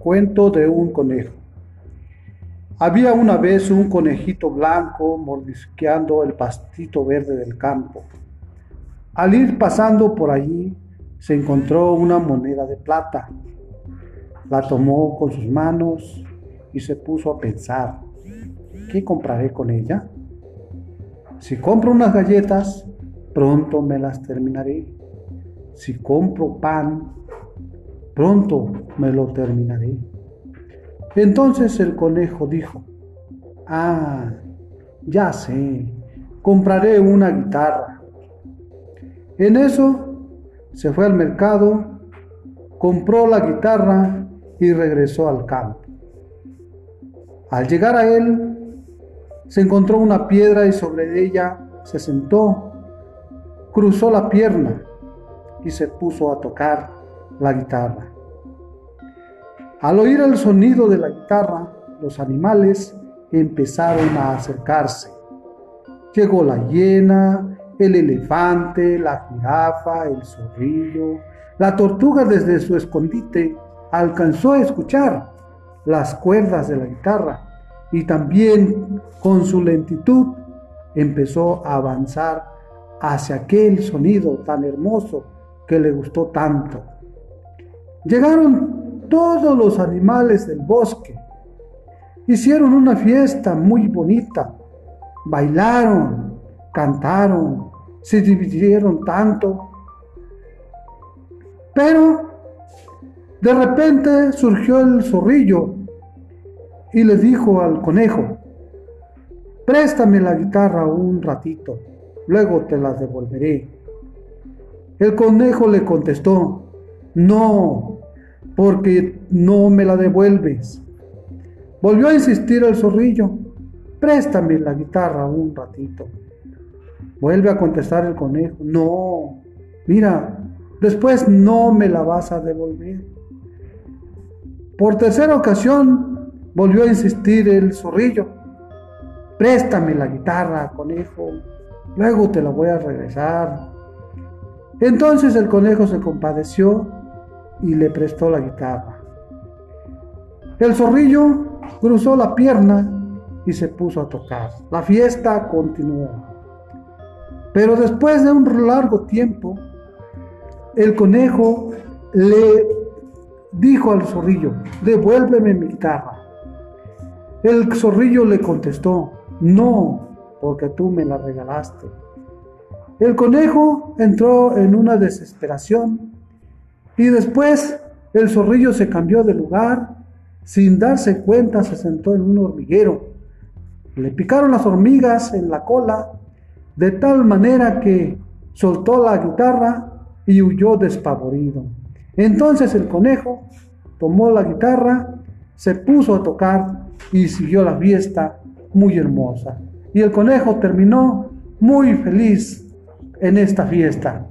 Cuento de un conejo. Había una vez un conejito blanco mordisqueando el pastito verde del campo. Al ir pasando por allí, se encontró una moneda de plata. La tomó con sus manos y se puso a pensar, ¿qué compraré con ella? Si compro unas galletas, pronto me las terminaré. Si compro pan, pronto me lo terminaré. Entonces el conejo dijo, ah, ya sé, compraré una guitarra. En eso se fue al mercado, compró la guitarra y regresó al campo. Al llegar a él, se encontró una piedra y sobre ella se sentó, cruzó la pierna y se puso a tocar la guitarra. Al oír el sonido de la guitarra, los animales empezaron a acercarse. Llegó la hiena, el elefante, la jirafa, el zorrillo. La tortuga desde su escondite alcanzó a escuchar las cuerdas de la guitarra y también con su lentitud empezó a avanzar hacia aquel sonido tan hermoso que le gustó tanto. Llegaron todos los animales del bosque. Hicieron una fiesta muy bonita. Bailaron, cantaron, se dividieron tanto. Pero de repente surgió el zorrillo y le dijo al conejo, préstame la guitarra un ratito, luego te la devolveré. El conejo le contestó, no, porque no me la devuelves. Volvió a insistir el zorrillo, préstame la guitarra un ratito. Vuelve a contestar el conejo, no, mira, después no me la vas a devolver. Por tercera ocasión volvió a insistir el zorrillo, préstame la guitarra, conejo, luego te la voy a regresar. Entonces el conejo se compadeció y le prestó la guitarra. El zorrillo cruzó la pierna y se puso a tocar. La fiesta continuó. Pero después de un largo tiempo, el conejo le dijo al zorrillo, devuélveme mi guitarra. El zorrillo le contestó, no, porque tú me la regalaste. El conejo entró en una desesperación y después el zorrillo se cambió de lugar, sin darse cuenta se sentó en un hormiguero. Le picaron las hormigas en la cola, de tal manera que soltó la guitarra y huyó despavorido. Entonces el conejo tomó la guitarra, se puso a tocar y siguió la fiesta muy hermosa. Y el conejo terminó muy feliz en esta fiesta.